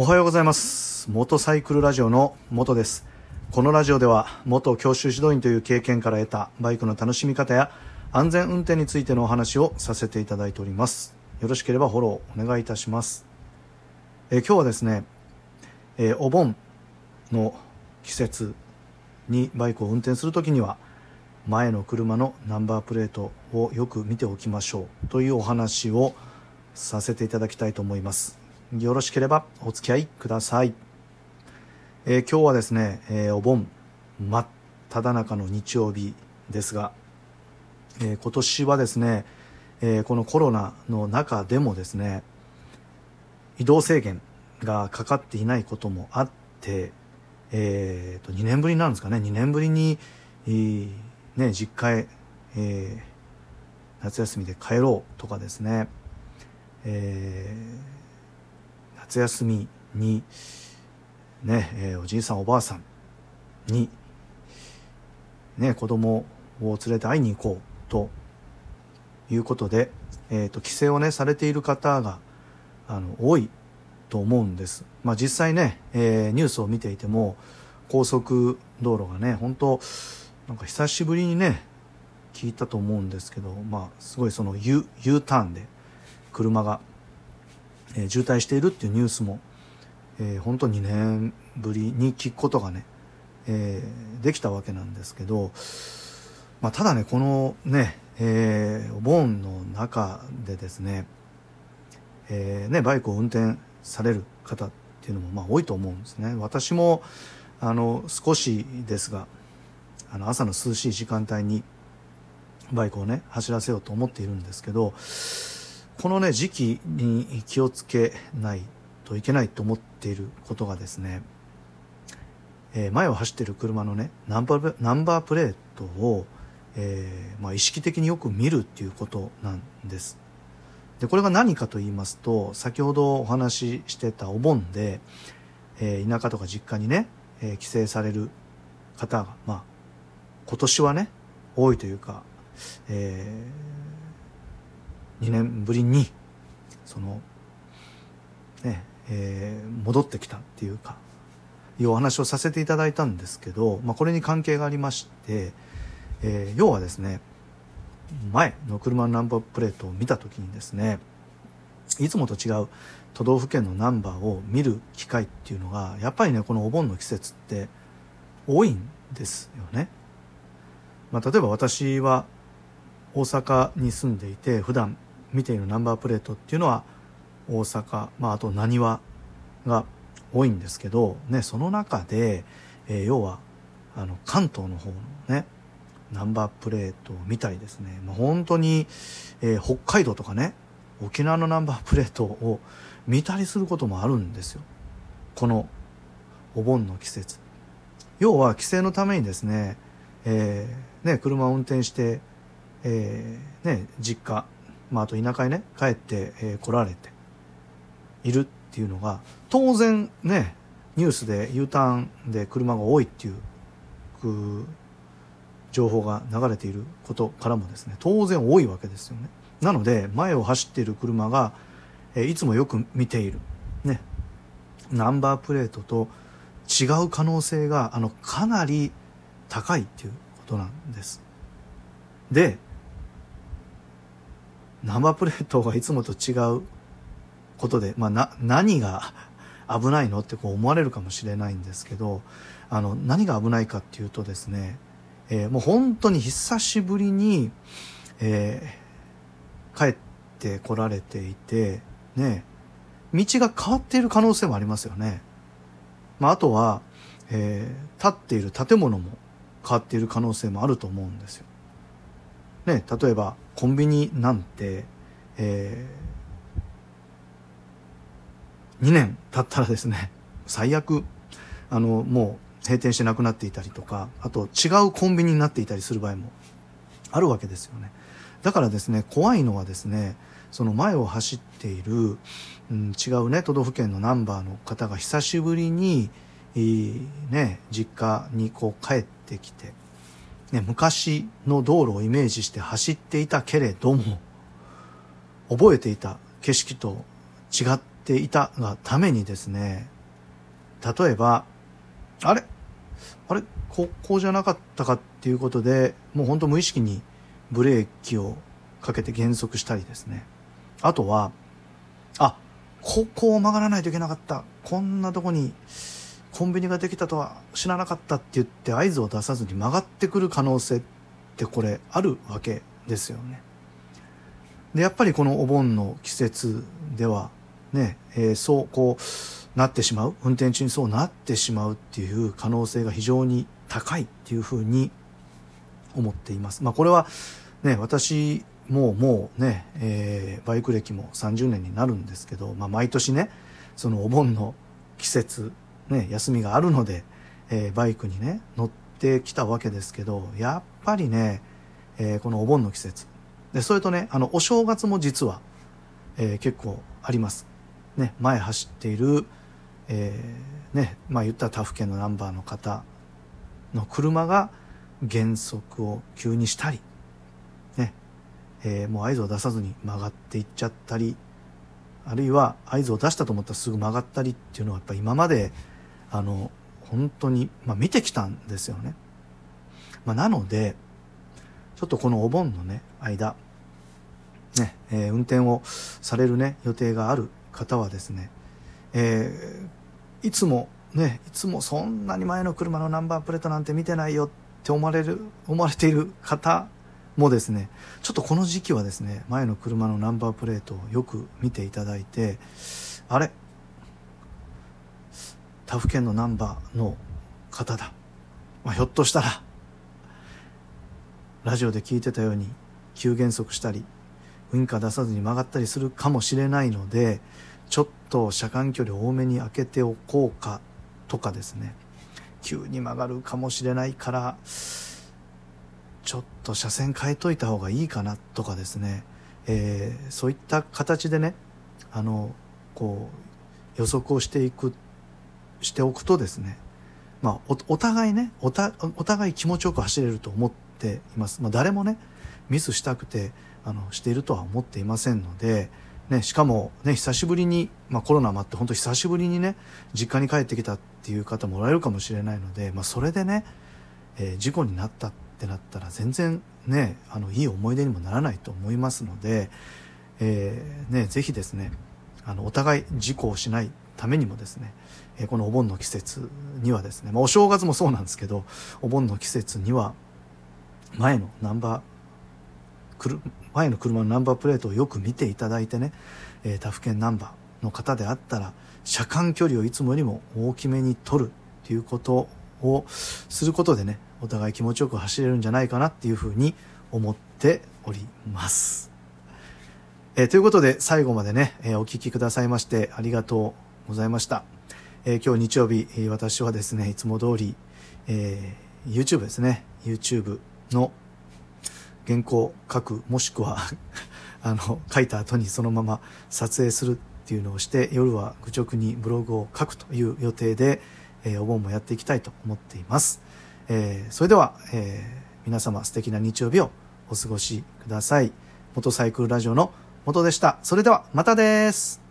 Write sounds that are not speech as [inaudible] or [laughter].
おはようございます。元サイクルラジオの元です。このラジオでは元教習指導員という経験から得たバイクの楽しみ方や安全運転についてのお話をさせていただいております。よろしければフォローお願いいたします。え今日はですね、えお盆の季節にバイクを運転するときには前の車のナンバープレートをよく見ておきましょうというお話をさせていただきたいと思います。よろしければお付き合いください、えー、今日はですね、えー、お盆真っ只中の日曜日ですが、えー、今年はですね、えこのコロナの中でもですね移動制限がかかっていないこともあって、えー、と2年ぶりなんですかね。2年ぶりに、ね、実家へ、えー、夏休みで帰ろうとかですね、えー、夏休みに、ねえー、おじいさんおばあさんに、ね、子供を連れて会いに行こうということで、えーと帰省をねされている方があの多いと思うんです。まあ、実際ね、えー、ニュースを見ていても高速道路がね本当なんか久しぶりにね聞いたと思うんですけど、まあ、すごいその U, U ターンで車が、えー、渋滞しているっていうニュースも、えー、本当2年ぶりに聞くことがね、えー、できたわけなんですけど、まあ、ただねこのね、えー、お盆の中でですねえー、ね、バイクを運転される方っていうのもまあ多いと思うんですね。私もあの少しですがあの朝の涼しい時間帯にバイクをね走らせようと思っているんですけどこのね時期に気をつけないといけないと思っていることがですね、えー、前を走ってる車のねナンバーナンバープレートを、えーまあ、意識的によく見るっていうことなんです。でこれが何かと言いますと先ほどお話ししてたお盆で、えー、田舎とか実家にね、え、帰省される方がまあ今年はね多いというか、えー、2年ぶりにそのねえー、戻ってきたっていうかいうお話をさせていただいたんですけど、まあ、これに関係がありまして、えー、要はですね前の車のナンバープレートを見た時にですねいつもと違う都道府県のナンバーを見る機会っていうのがやっぱりねこのお盆の季節って多いんですよね。まあ、例えば私は大阪に住んでいて普段見ているナンバープレートっていうのは大阪、まあ、あと浪速が多いんですけど、ね、その中で、えー、要はあの関東の方のねナンバープレートを見たりですね、まあ、本当に、えー、北海道とかね沖縄のナンバープレートを見たりすることもあるんですよ。このお盆の季節。要は帰省のためにですね,、えー、ね車を運転して、えー、ね、実家、まあ、あと田舎へね帰って、えー、来られているっていうのが当然ねニュースで U ターンで車が多いっていう情報が流れていることからもですね当然多いわけですよね。なので前を走っている車が、えいつもよく見ている。ね。ナンバープレートと違う可能性があのかなり高いっていうことなんです。でナンバープレートがいつもと違うことで、まあ、な何が [laughs] 危ないの？ってこう思われるかもしれないんですけどあの何が危ないかっていうとですねえー、もう本当に久しぶりに、えー、帰ってこられていて、ね、道が変わっている可能性もありますよね。まあ、あとは、えー、立っている建物も変わっている可能性もあると思うんですよ。ね、例えばコンビニなんて、えー、2年経ったらですね、最悪、あの、もう閉店してなくなっていたりとかあと違うコンビニになっていたりする場合もあるわけですよね。だからですね怖いのはですねその前を走っている、うん、違うね都道府県のナンバーの方が久しぶりに、いいね、実家にこう帰ってきて、ね、昔の道路をイメージして走っていたけれども覚えていた景色と違っていたがためにですね、例えば、あれ？あれ？ここじゃなかったかっていうことで、もうほんと無意識にブレーキをかけて減速したりですね。あとは、あ、ここを曲がらないといけなかった。こんなとこにコンビニができたとは知らなかったって言って合図を出さずに曲がってくる可能性ってこれあるわけですよね。で、やっぱりこのお盆の季節ではね、えー、そうこうなってしまう、運転中にそうなってしまうっていう可能性が非常に高いっていうふうに思っています。まあこれはね、私もうもうね、えー、バイク歴も30年になるんですけど、まあ毎年ね、そのお盆の季節、ね、休みがあるので、えー、バイクにね、乗ってきたわけですけど、やっぱりね、えー、このお盆の季節。で、それとね、あの、お正月も実は、えー、結構あります。ね、前走っている、えー、ね、まあ言ったら他府県のナンバーの方の車が減速を急にしたり、ね、えー、もう合図を出さずに曲がっていっちゃったり、あるいは合図を出したと思ったらすぐ曲がったりっていうのはやっぱ今まで、あの、本当に、まあ見てきたんですよね。まあなので、ちょっとこのお盆のね、間、ね、えー、運転をされるね、予定がある方はですね、えー、いつもね、いつもそんなに前の車のナンバープレートなんて見てないよって思われる、思われている方もですね、ちょっとこの時期はですね、前の車のナンバープレートをよく見ていただいて、あれ？他府県のナンバーの方だ。まあ、ひょっとしたら、ラジオで聞いてたように急減速したり、ウインカー出さずに曲がったりするかもしれないので、ちょっと車間距離多めに開けておこうかとかですね急に曲がるかもしれないからちょっと車線変えといた方がいいかなとかですね、えー、そういった形でねあのこう予測をしていくっしておくとですねまあお互いねお互い気持ちよく走れると思っています、まあ、誰もねミスしたくてあのしているとは思っていませんのでね、しかもね、久しぶりに、まあコロナもあって本当久しぶりにね、実家に帰ってきたっていう方もおられるかもしれないので、まあそれでね、えー、事故になったってなったら全然ね、あの、いい思い出にもならないと思いますので、えー、ね、ぜひですね、あの、お互い事故をしないためにもですね、え、このお盆の季節にはですね、まあお正月もそうなんですけど、お盆の季節には、前のナンバー、前の車のナンバープレートをよく見ていただいてね、え、他府県ナンバーの方であったら車間距離をいつもよりも大きめに取るっていうことをすることでねお互い気持ちよく走れるんじゃないかなっていうふうに思っております。えー、ということで最後までね、えー、お聴きくださいましてありがとうございました。えー、今日日曜日、私はですねいつも通り、え YouTube ですね。YouTube の原稿書くもしくは [laughs] あの書いた後にそのまま撮影するっていうのをして夜は愚直にブログを書くという予定で、えー、お盆もやっていきたいと思っています、えー、それでは、えー、皆様素敵な日曜日をお過ごしください。元サイクルラジオの元でした。それではまたです。